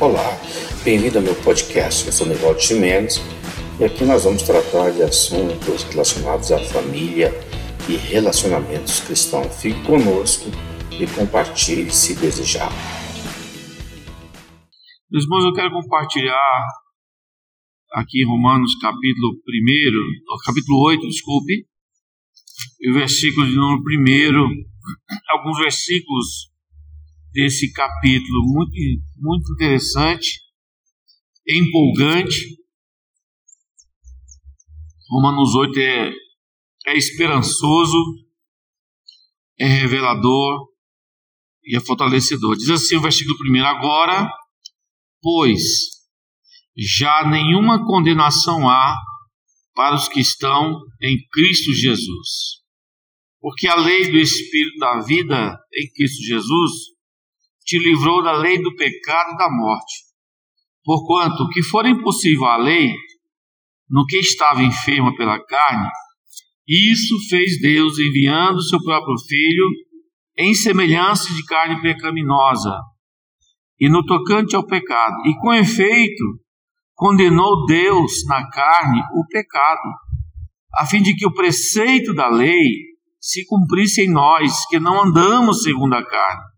Olá, bem-vindo ao meu podcast. Eu sou Nivaldo Chimenez e aqui nós vamos tratar de assuntos relacionados à família e relacionamentos cristãos. Fique conosco e compartilhe se desejar. Meus irmãos, eu quero compartilhar aqui em Romanos capítulo 1, capítulo 8, desculpe, o versículo de número 1, alguns versículos desse capítulo muito, muito interessante, empolgante. Romanos 8 é, é esperançoso, é revelador e é fortalecedor. Diz assim o versículo 1: Agora, pois, já nenhuma condenação há para os que estão em Cristo Jesus. Porque a lei do Espírito da vida em Cristo Jesus te livrou da lei do pecado e da morte. Porquanto, o que for impossível à lei, no que estava enferma pela carne, isso fez Deus enviando seu próprio Filho em semelhança de carne pecaminosa, e no tocante ao pecado, e com efeito, condenou Deus na carne o pecado, a fim de que o preceito da lei se cumprisse em nós, que não andamos segundo a carne,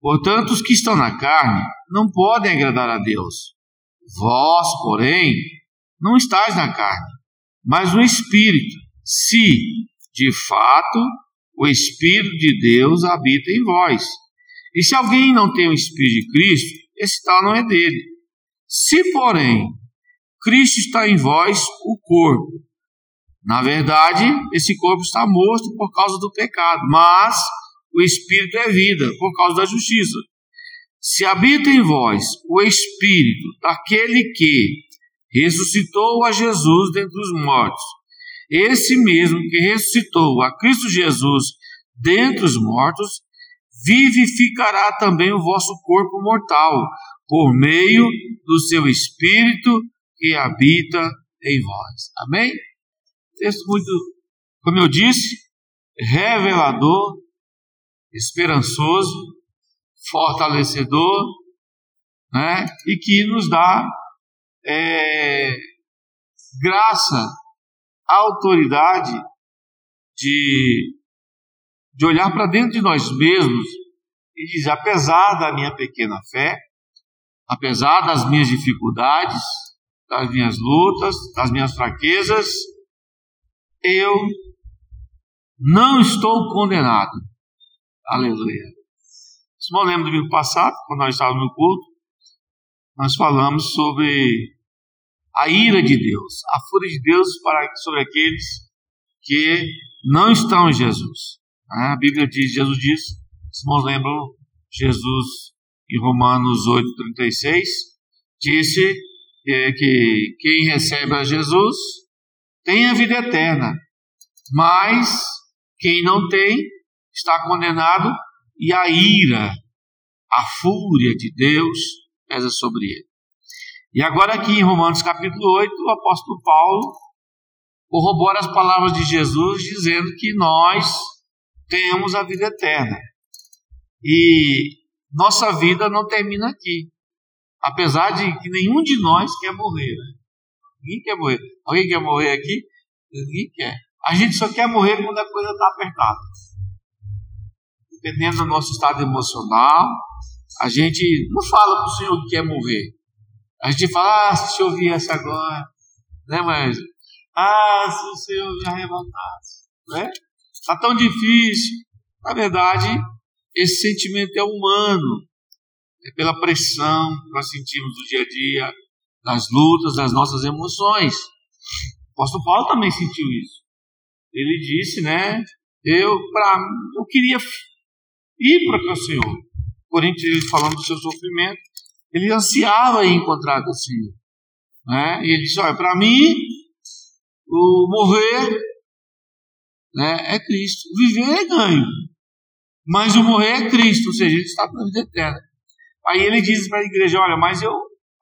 Portanto, os que estão na carne não podem agradar a Deus. Vós, porém, não estáis na carne, mas no Espírito, se, de fato, o Espírito de Deus habita em vós. E se alguém não tem o Espírito de Cristo, esse tal não é dele. Se, porém, Cristo está em vós, o corpo. Na verdade, esse corpo está morto por causa do pecado, mas o Espírito é vida, por causa da justiça. Se habita em vós o Espírito daquele que ressuscitou a Jesus dentre os mortos, esse mesmo que ressuscitou a Cristo Jesus dentre os mortos, vivificará também o vosso corpo mortal, por meio do seu Espírito que habita em vós. Amém? Texto muito, como eu disse, revelador esperançoso, fortalecedor, né? e que nos dá é, graça, autoridade de, de olhar para dentro de nós mesmos e dizer: apesar da minha pequena fé, apesar das minhas dificuldades, das minhas lutas, das minhas fraquezas, eu não estou condenado Aleluia. Se não lembro do domingo passado, quando nós estávamos no culto, nós falamos sobre a ira de Deus, a fúria de Deus para, sobre aqueles que não estão em Jesus. A Bíblia diz, Jesus diz, se não lembram, Jesus em Romanos 8,36, disse que quem recebe a Jesus tem a vida eterna, mas quem não tem está condenado e a ira, a fúria de Deus pesa sobre ele. E agora, aqui em Romanos capítulo 8, o apóstolo Paulo corrobora as palavras de Jesus, dizendo que nós temos a vida eterna. E nossa vida não termina aqui. Apesar de que nenhum de nós quer morrer. Né? Ninguém quer morrer. Alguém quer morrer aqui? Ninguém quer. A gente só quer morrer quando a coisa está apertada dependendo do nosso estado emocional, a gente não fala para o Senhor que quer morrer. A gente fala, ah, se eu viesse agora, né, mas, ah, se o Senhor me arrebatasse, né? Está tão difícil. Na verdade, esse sentimento é humano, é pela pressão que nós sentimos no dia a dia, das lutas, das nossas emoções. O apóstolo Paulo também sentiu isso. Ele disse, né? Eu, pra, eu queria ir para o Senhor. Coríntios, ele falando do seu sofrimento, ele ansiava em encontrar com o Senhor. Né? E ele disse: Olha, para mim, o morrer né, é Cristo, o viver é ganho, mas o morrer é Cristo, ou seja, ele está na vida eterna. Aí ele diz para a igreja: Olha, mas eu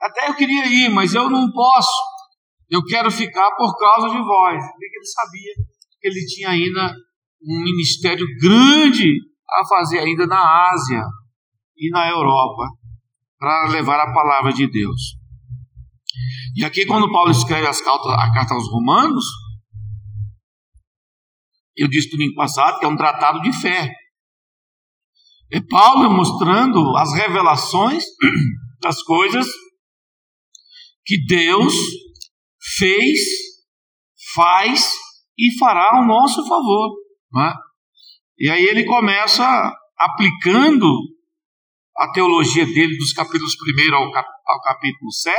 até eu queria ir, mas eu não posso, eu quero ficar por causa de vós. Porque ele sabia que ele tinha ainda um ministério grande a fazer ainda na Ásia e na Europa para levar a palavra de Deus. E aqui, quando Paulo escreve as cartas, a carta aos Romanos, eu disse no domingo passado que é um tratado de fé. É Paulo mostrando as revelações das coisas que Deus fez, faz e fará ao nosso favor. É? E aí ele começa aplicando a teologia dele dos capítulos 1 ao, cap, ao capítulo 7.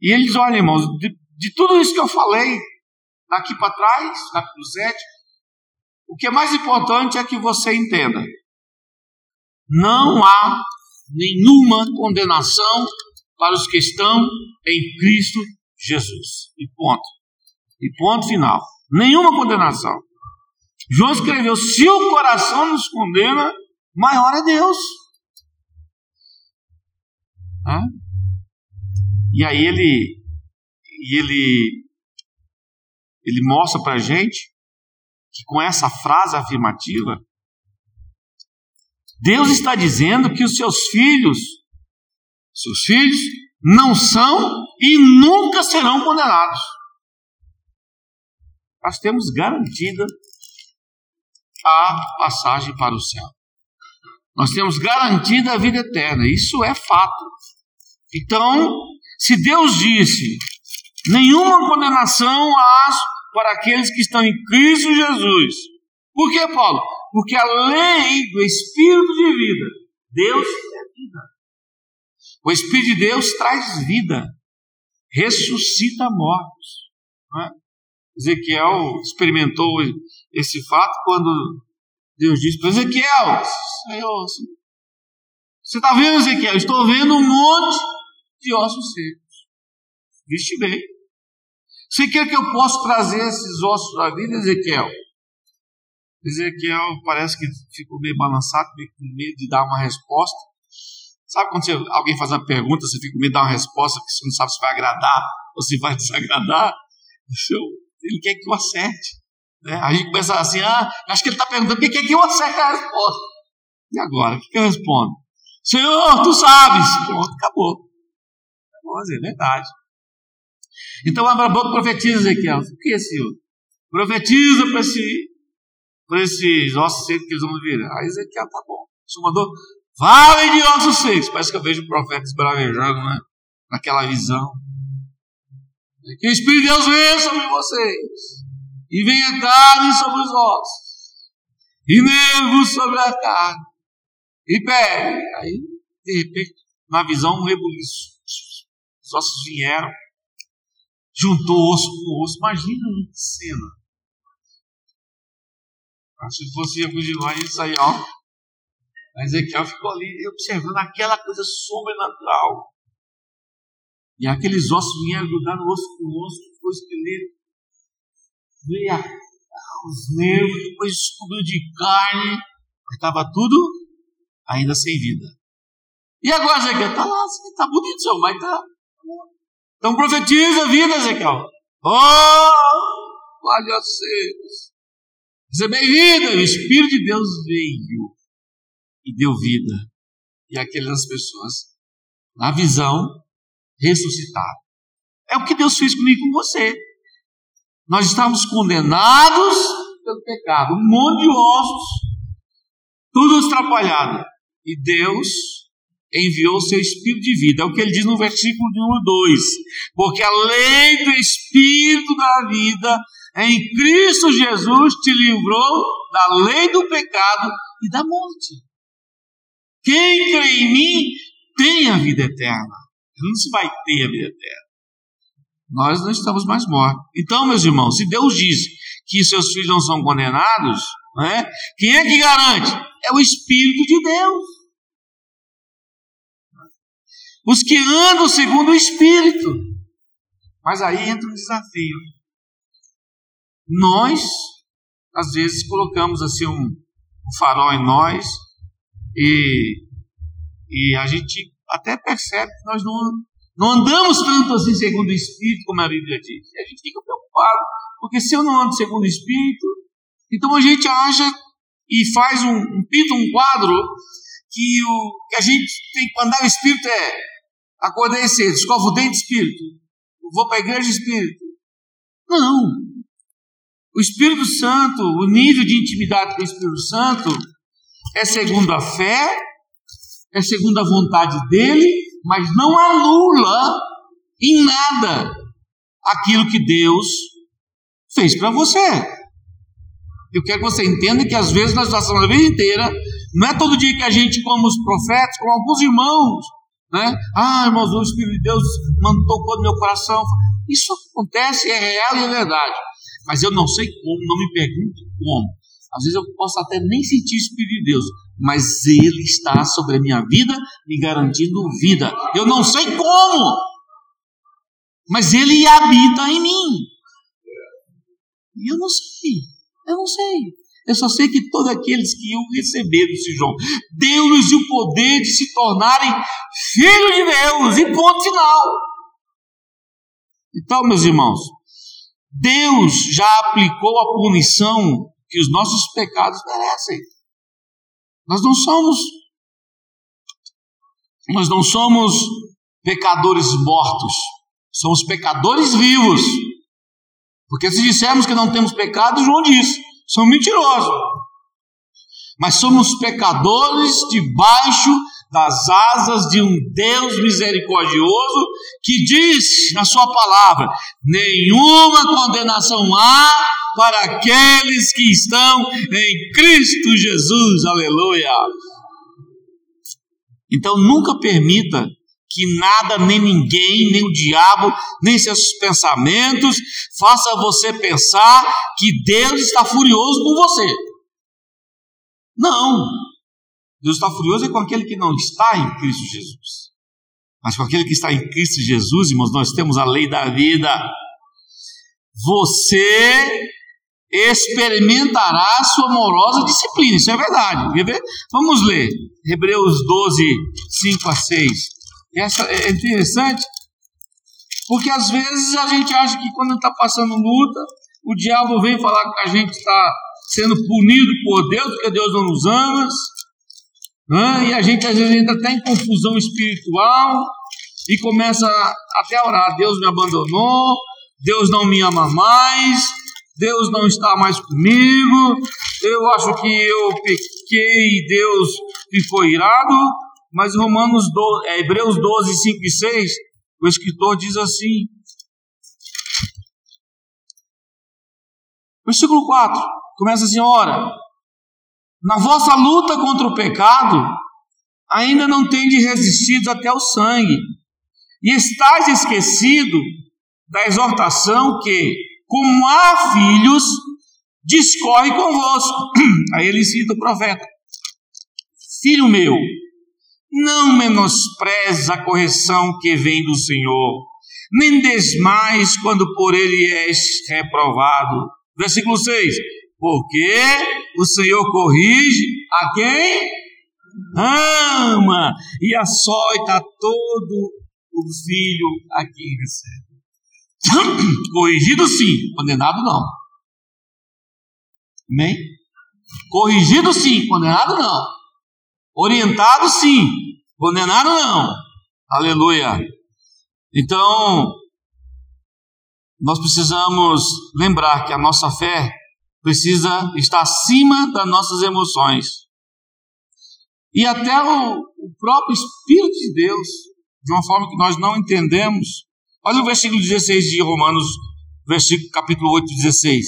E ele diz: olha, irmãos, de, de tudo isso que eu falei daqui para trás, capítulo 7, o que é mais importante é que você entenda: não há nenhuma condenação para os que estão em Cristo Jesus. E ponto. E ponto final. Nenhuma condenação. João escreveu: se o coração nos condena, maior é Deus. E aí ele, ele, ele mostra para a gente que com essa frase afirmativa, Deus está dizendo que os seus filhos, seus filhos, não são e nunca serão condenados. Nós temos garantida a passagem para o céu. Nós temos garantida a vida eterna. Isso é fato. Então, se Deus disse: nenhuma condenação há para aqueles que estão em Cristo Jesus. Por que, Paulo? Porque a lei do Espírito de vida, Deus é vida. O Espírito de Deus traz vida, ressuscita mortos. É? Ezequiel experimentou esse fato quando Deus disse para Ezequiel: Senhor, você está vendo, Ezequiel? Estou vendo um monte de ossos secos. Viste bem. Você quer que eu possa trazer esses ossos à vida, Ezequiel? Ezequiel parece que ficou meio balançado, meio com medo de dar uma resposta. Sabe quando você, alguém faz uma pergunta, você fica com medo de dar uma resposta que você não sabe se vai agradar ou se vai desagradar? Ele quer que eu acerte. Né? A gente começa assim, ah, acho que ele está perguntando porque quer que eu acerte a resposta. E agora, o que, que eu respondo? Senhor, tu sabes. Pronto, acabou. Vamos dizer, é verdade. Então abra a boca profetiza, Ezequiel. O que é, Senhor? Profetiza para esse, esses ossos secos que eles vão vir. Aí Ezequiel, tá bom. O Senhor mandou, vale de ossos secos. Parece que eu vejo o profeta esbravejando, né? Naquela visão. Que o Espírito de Deus venha sobre vocês. E venha carne sobre os ossos. E nervos sobre a carne. E pele. Aí, de repente, na visão, um rebuliço. Os ossos vieram. Juntou osso com osso. Imagina uma cena. Se fosse alguns de nós, isso aí, ó. Mas Ezequiel ficou ali observando aquela coisa sobrenatural. E aqueles ossos vinham grudar no osso com o osso, ficou esqueleto. Veio a, os nervos, depois descobriu de carne, mas estava tudo ainda sem vida. E agora, Ezequiel? Está lá, está bonito, seu mas está. Então profetiza a vida, Ezequiel. Oh, olha vocês. Seja bem-vinda. O Espírito de Deus veio e deu vida. E aquelas pessoas, na visão, ressuscitaram. É o que Deus fez comigo e com você. Nós estávamos condenados pelo pecado, um monte de ossos, tudo atrapalhado. E Deus enviou o seu Espírito de vida. É o que ele diz no versículo número 2. Porque a lei do Espírito da vida em Cristo Jesus te livrou da lei do pecado e da morte. Quem crê em mim tem a vida eterna não se vai ter a vida eterna. Nós não estamos mais mortos. Então, meus irmãos, se Deus diz que seus filhos não são condenados, não é? quem é que garante? É o Espírito de Deus. os que andam segundo o Espírito. Mas aí entra um desafio. Nós, às vezes, colocamos assim um, um farol em nós e, e a gente até percebe que nós não, não andamos tanto assim segundo o Espírito, como a Bíblia diz. E a gente fica preocupado, porque se eu não ando segundo o Espírito, então a gente acha e faz um, um pinta um quadro que o que a gente tem que andar o Espírito é acordei cedo, escovo o dente espírito, vou para a igreja espírito. Não. O Espírito Santo, o nível de intimidade com o Espírito Santo é segundo a fé, é segundo a vontade dele, mas não anula em nada aquilo que Deus fez para você. Eu quero que você entenda que às vezes nós passamos a vida inteira, não é todo dia que a gente, como os profetas, como alguns irmãos, né? Ah, irmãos, o Espírito de Deus tocou no meu coração. Isso acontece, é real e é verdade. Mas eu não sei como, não me pergunto como. Às vezes eu posso até nem sentir o Espírito de Deus, mas Ele está sobre a minha vida, me garantindo vida. Eu não sei como, mas Ele habita em mim. E eu não sei, eu não sei. Eu só sei que todos aqueles que iam receber, disse João, deu-lhes o poder de se tornarem filhos de Deus, e ponto final. Então, meus irmãos, Deus já aplicou a punição que os nossos pecados merecem. Nós não somos nós não somos pecadores mortos, somos pecadores vivos. Porque se dissermos que não temos pecado, João diz: são mentirosos. Mas somos pecadores debaixo das asas de um Deus misericordioso que diz na Sua palavra: nenhuma condenação há para aqueles que estão em Cristo Jesus. Aleluia. Então nunca permita que nada, nem ninguém, nem o diabo, nem seus pensamentos faça você pensar que Deus está furioso com você. Não. Deus está furioso é com aquele que não está em Cristo Jesus. Mas com aquele que está em Cristo Jesus, irmãos, nós temos a lei da vida. Você experimentará sua amorosa disciplina. Isso é verdade. Vamos ler. Hebreus 12, 5 a 6. Essa é interessante, porque às vezes a gente acha que quando está passando luta, o diabo vem falar que a gente está sendo punido por Deus, porque Deus não nos ama, né? e a gente às vezes entra até em confusão espiritual e começa até a orar: Deus me abandonou, Deus não me ama mais, Deus não está mais comigo, eu acho que eu pequei e Deus ficou irado. Mas Romanos 12, é, Hebreus 12, 5 e 6, o escritor diz assim. Versículo 4, começa assim: Ora, na vossa luta contra o pecado, ainda não tendes resistido até o sangue, e estáis esquecido da exortação que, como há filhos, discorre convosco. Aí ele cita o profeta: Filho meu, não menosprezes a correção que vem do Senhor, nem desmais quando por ele és reprovado. Versículo 6: Porque o Senhor corrige a quem ama e açoita todo o filho a quem recebe. Corrigido sim, condenado não. Amém? Corrigido sim, condenado não. Orientado sim, condenado não. Aleluia. Então, nós precisamos lembrar que a nossa fé precisa estar acima das nossas emoções. E até o, o próprio Espírito de Deus, de uma forma que nós não entendemos. Olha o versículo 16 de Romanos, versículo capítulo 8, 16.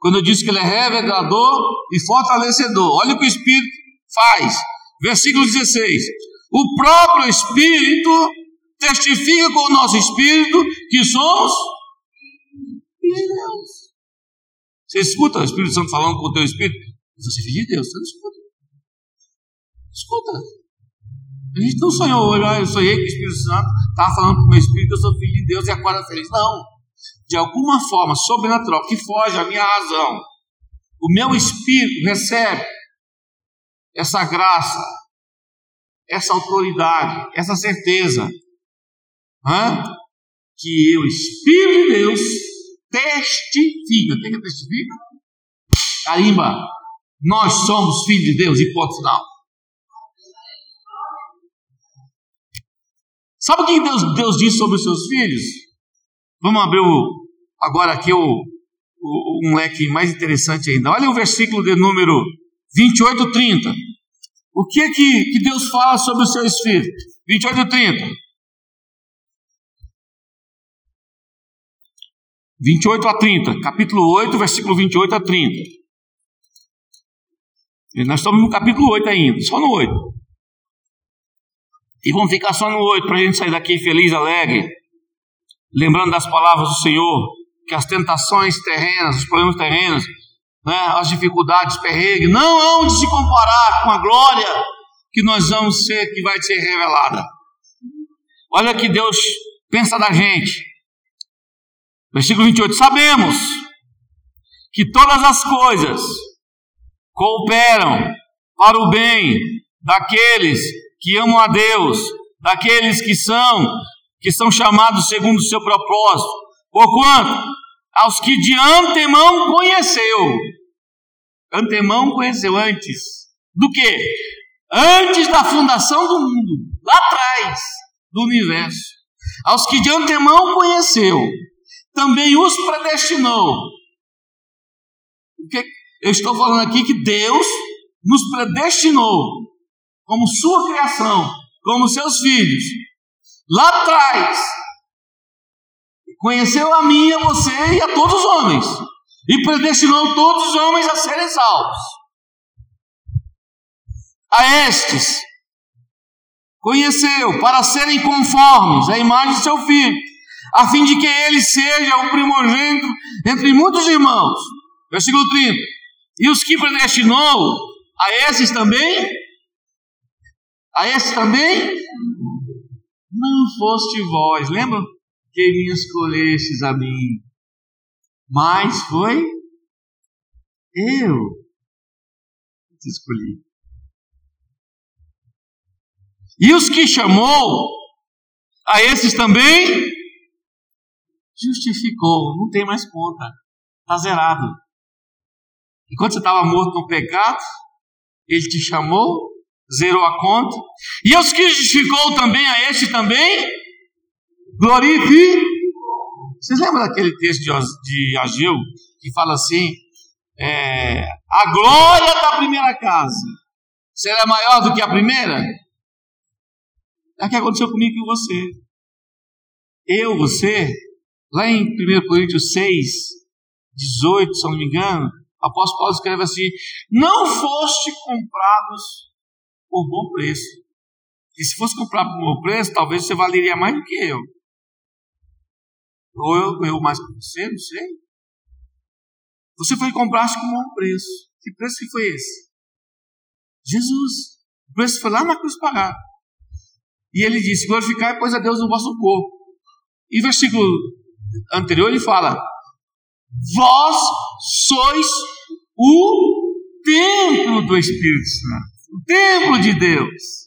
Quando diz que ele é revelador e fortalecedor. Olha o que o Espírito faz. Versículo 16: O próprio Espírito testifica com o nosso Espírito que somos filhos. Você escuta o Espírito Santo falando com o teu Espírito? Você filho de Deus, você não escuta. Escuta. A gente não sonhou hoje, ah, eu sonhei que o Espírito Santo estava falando com o meu espírito, eu sou filho de Deus e acorda feliz. Não. De alguma forma sobrenatural, que foge à minha razão, o meu espírito recebe essa graça, essa autoridade, essa certeza. Hã? Que eu, Espírito de Deus, testifica. Quem que testifica? Carimba. Nós somos filhos de Deus, e ponto final. Sabe o que Deus, Deus diz sobre os seus filhos? Vamos abrir o, agora aqui o, o, um leque mais interessante ainda. Olha o versículo de número 28, 30. O que é que, que Deus fala sobre os seus filhos? 28 e 30. 28 a 30, capítulo 8, versículo 28 a 30. E nós estamos no capítulo 8 ainda, só no 8. E vamos ficar só no 8 para a gente sair daqui feliz, alegre, lembrando das palavras do Senhor, que as tentações terrenas, os problemas terrenos, né, as dificuldades, perrengues, não hão de se comparar com a glória que nós vamos ser, que vai ser revelada. Olha que Deus pensa da gente. Versículo 28. Sabemos que todas as coisas cooperam para o bem daqueles que amam a Deus, daqueles que são que são chamados segundo o seu propósito. Porquanto aos que de antemão conheceu. Antemão conheceu antes. Do que? Antes da fundação do mundo, lá atrás do universo. Aos que de antemão conheceu, também os predestinou. Porque eu estou falando aqui que Deus nos predestinou como sua criação, como seus filhos. Lá atrás, conheceu a mim, a você e a todos os homens, e predestinou todos os homens a serem salvos. A estes, conheceu para serem conformes à imagem de seu filho, a fim de que ele seja o primogênito entre muitos irmãos. Versículo 30. E os que predestinou, a esses também? A esses também? Não foste vós, lembra? que me escolhestes a mim, mas foi eu que te escolhi. E os que chamou, a esses também justificou, não tem mais conta, está zerado. Enquanto você estava morto no pecado, ele te chamou, zerou a conta. E os que justificou também, a este também glorifique. Vocês lembram daquele texto de, de Ageu que fala assim: é, a glória da primeira casa será maior do que a primeira? É o que aconteceu comigo e com você. Eu, você, lá em 1 Coríntios 6, 18, se não me engano, o apóstolo Paulo escreve assim: Não foste comprados por bom preço. E se fosse comprado por bom preço, talvez você valeria mais do que eu. Ou eu, eu mais que você, não sei. Você foi comprar com bom preço. Que preço que foi esse? Jesus. O preço foi lá na cruz pagar. E ele disse: glorificar pois a Deus no vosso corpo. E versículo anterior ele fala: Vós sois o templo do Espírito Santo, o templo de Deus.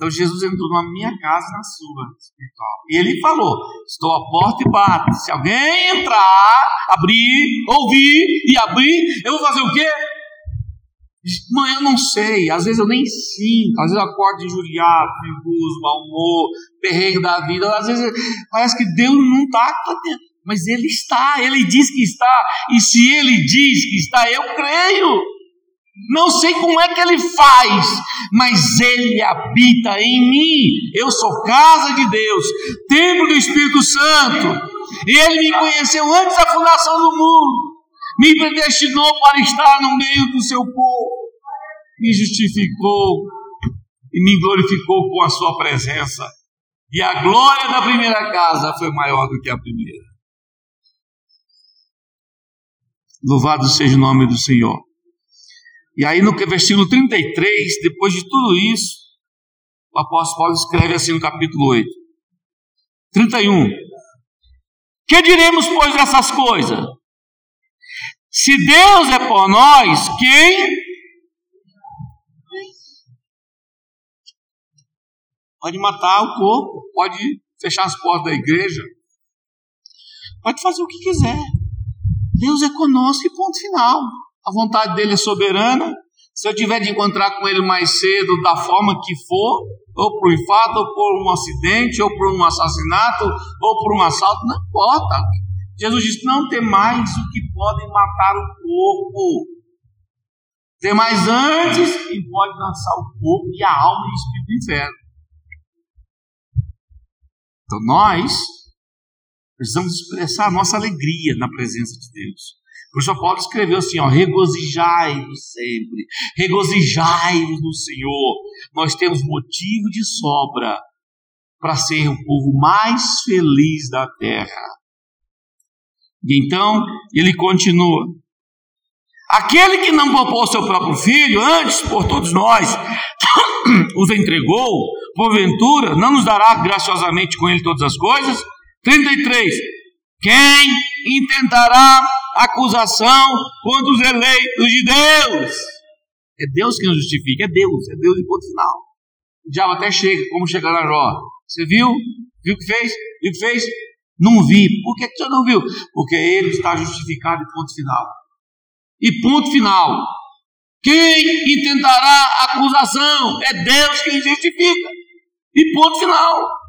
Então Jesus entrou na minha casa na sua espiritual. E ele falou: Estou à porta e bato. Se alguém entrar, abrir, ouvir e abrir, eu vou fazer o quê? Mãe, eu não sei, às vezes eu nem sinto, às vezes eu acordo injuriado, nervoso, mau humor, perrengue da vida, às vezes parece que Deus não está mas Ele está, Ele diz que está, e se Ele diz que está, eu creio. Não sei como é que ele faz, mas ele habita em mim. Eu sou casa de Deus, templo do Espírito Santo. E ele me conheceu antes da fundação do mundo. Me predestinou para estar no meio do seu povo. Me justificou e me glorificou com a sua presença. E a glória da primeira casa foi maior do que a primeira. Louvado seja o nome do Senhor. E aí no versículo 33, depois de tudo isso, o apóstolo Paulo escreve assim no capítulo 8. 31. Que diremos, pois, dessas coisas? Se Deus é por nós, quem? Pode matar o corpo, pode fechar as portas da igreja, pode fazer o que quiser. Deus é conosco e ponto final. A vontade dele é soberana. Se eu tiver de encontrar com ele mais cedo, da forma que for, ou por um infarto, ou por um acidente, ou por um assassinato, ou por um assalto, não importa. Jesus disse: não tem mais o que podem matar o corpo. Tem mais antes quem pode lançar o corpo e a alma e o espírito do inferno. Então nós precisamos expressar a nossa alegria na presença de Deus. Por isso Paulo escreveu assim, ó, regozijai-vos sempre, regozijai-vos no Senhor. Nós temos motivo de sobra para ser o povo mais feliz da terra. E então ele continua. Aquele que não poupou seu próprio filho, antes por todos nós, os entregou, porventura, não nos dará graciosamente com ele todas as coisas? 33. Quem intentará acusação contra os eleitos de Deus? É Deus que nos justifica, é Deus, é Deus em ponto final. O diabo até chega, como chegar na Jó. Você viu? Viu o que fez? Viu o que fez? Não vi. Por que você não viu? Porque ele está justificado em ponto final. E ponto final. Quem intentará acusação? É Deus quem justifica. E ponto final.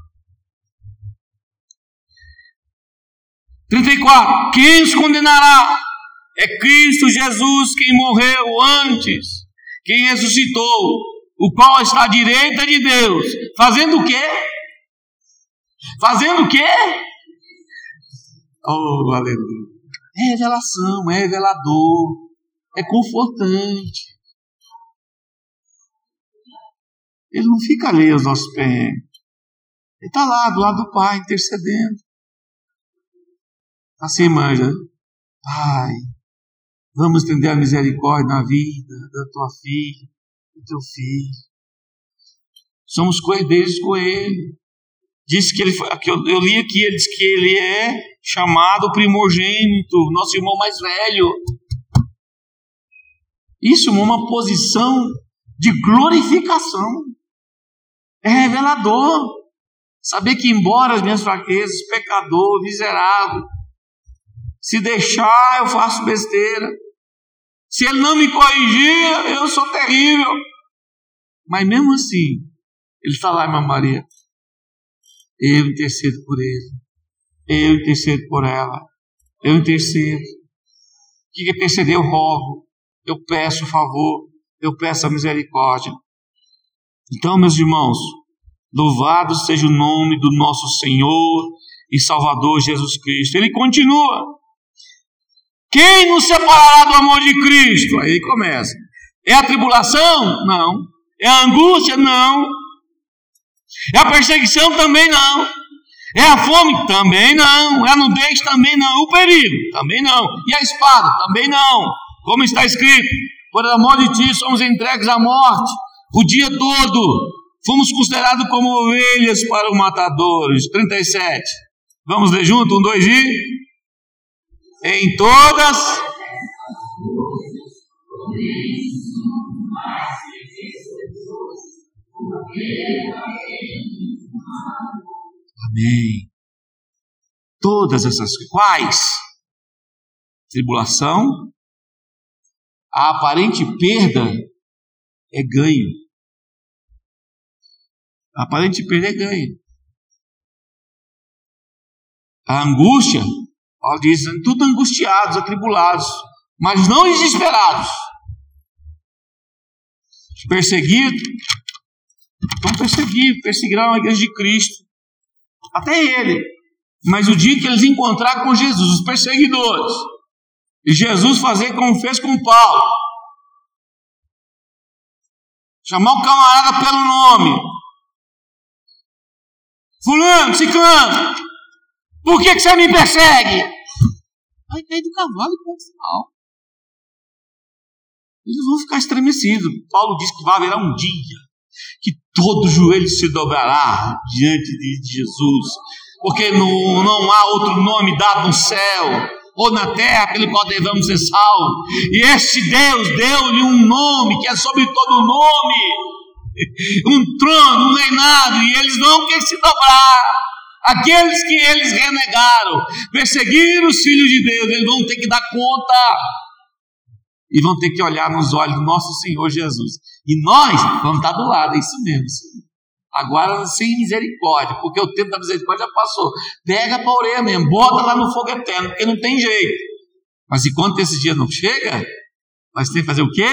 34. Quem os condenará? É Cristo Jesus quem morreu antes, quem ressuscitou, o qual está à direita de Deus, fazendo o quê? Fazendo o quê? Oh, aleluia. É revelação, é revelador, é confortante. Ele não fica ali aos nossos pés. Ele está lá do lado do Pai, intercedendo. Assim, manja, Pai, vamos estender a misericórdia na vida da tua filha, do teu filho. Somos coerdeiros com ele. Diz que ele eu, eu li aqui, ele diz que ele é chamado primogênito, nosso irmão mais velho. Isso é uma posição de glorificação. É revelador. Saber que, embora as minhas fraquezas, pecador, miserável, se deixar, eu faço besteira. Se ele não me corrigir, eu sou terrível. Mas mesmo assim, ele está lá, irmã Maria. Eu intercedo por ele. Eu intercedo por ela. Eu intercedo. O que interceder? Eu rogo. Eu peço favor. Eu peço a misericórdia. Então, meus irmãos, louvado seja o nome do nosso Senhor e Salvador Jesus Cristo. Ele continua. Quem nos separará do amor de Cristo? Aí começa. É a tribulação? Não. É a angústia? Não. É a perseguição? Também não. É a fome? Também não. É a nudez? Também não. O perigo? Também não. E a espada? Também não. Como está escrito: Por amor de ti somos entregues à morte o dia todo. Fomos considerados como ovelhas para os matadores. 37. Vamos ler junto? Um, dois e em todas. Amém. Todas essas quais? Tribulação, a aparente perda é ganho. A aparente perda é ganho. A angústia Paulo diz: tudo angustiados, atribulados, mas não desesperados. Perseguidos, vão perseguir, perseguirão a igreja de Cristo, até ele. Mas o dia que eles encontrar com Jesus, os perseguidores, e Jesus fazer como fez com Paulo, chamar o camarada pelo nome, Fulano, Ciclano, por que, que você me persegue? Vai cair do cavalo e ponto final. Eles vão ficar estremecidos. Paulo diz que vai haver um dia que todo joelho se dobrará diante de Jesus, porque não, não há outro nome dado no céu ou na terra pelo qual devemos ser salvos. E este Deus deu-lhe um nome que é sobre todo nome, um trono, um reinado, e eles não querem se dobrar. Aqueles que eles renegaram, perseguiram os filhos de Deus, eles vão ter que dar conta. E vão ter que olhar nos olhos do nosso Senhor Jesus. E nós vamos estar do lado, é isso mesmo. Senhor. Agora sem misericórdia, porque o tempo da misericórdia já passou. Pega para a orelha mesmo, bota lá no fogo eterno, porque não tem jeito. Mas enquanto esse dia não chega, nós temos que fazer o quê?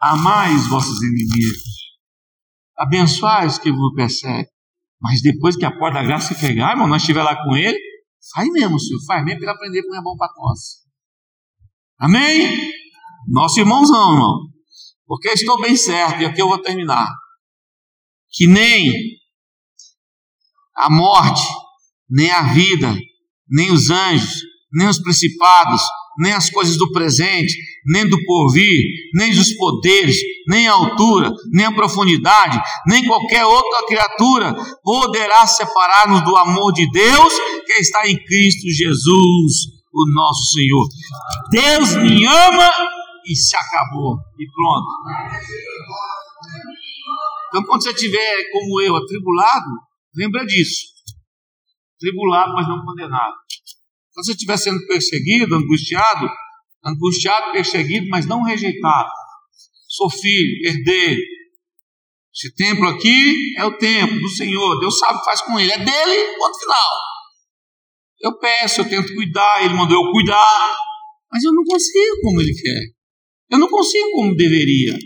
Amar os vossos inimigos. Abençoar os que vos perseguem. Mas depois que a porta da graça se pegar, irmão, nós estiver lá com ele, faz mesmo, senhor, faz mesmo para aprender como é bom para nós. Amém? Nosso irmãozão, irmão. Porque estou bem certo, e aqui eu vou terminar. Que nem a morte, nem a vida, nem os anjos, nem os principados, nem as coisas do presente, nem do porvir, nem dos poderes, nem a altura, nem a profundidade, nem qualquer outra criatura poderá separar-nos do amor de Deus que está em Cristo Jesus, o nosso Senhor. Deus me ama e se acabou. E pronto. Então, quando você estiver como eu, atribulado, lembra disso. Tribulado, mas não condenado. Quando você estiver sendo perseguido, angustiado, angustiado, perseguido, mas não rejeitado. Sou filho, herdeiro. Esse templo aqui é o templo do Senhor. Deus sabe o que faz com ele. É dele, ponto final. Eu peço, eu tento cuidar, ele mandou eu cuidar, mas eu não consigo como ele quer. Eu não consigo como deveria.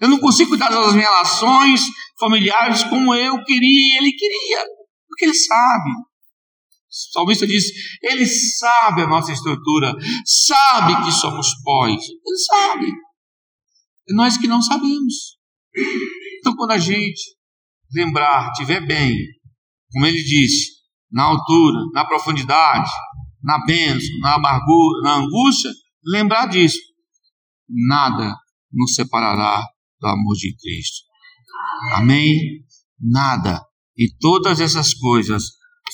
Eu não consigo cuidar das relações familiares como eu queria e ele queria, porque ele sabe. O salmista diz: Ele sabe a nossa estrutura, sabe que somos pós, Ele sabe. É nós que não sabemos. Então, quando a gente lembrar, tiver bem, como ele disse, na altura, na profundidade, na bênção, na amargura, na angústia, lembrar disso. Nada nos separará do amor de Cristo. Amém? Nada. E todas essas coisas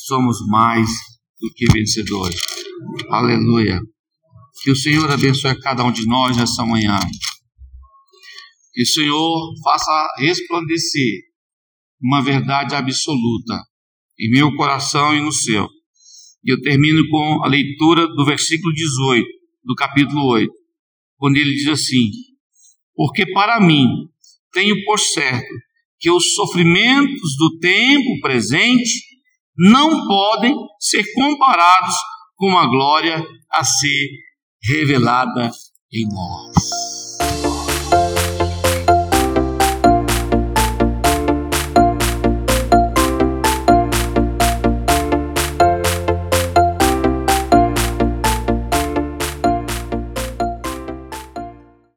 somos mais do que vencedores. Aleluia. Que o Senhor abençoe cada um de nós nessa manhã. Que o Senhor faça resplandecer uma verdade absoluta em meu coração e no seu. E eu termino com a leitura do versículo 18 do capítulo 8, quando ele diz assim: Porque para mim tenho por certo que os sofrimentos do tempo presente não podem ser comparados com a glória a ser revelada em nós.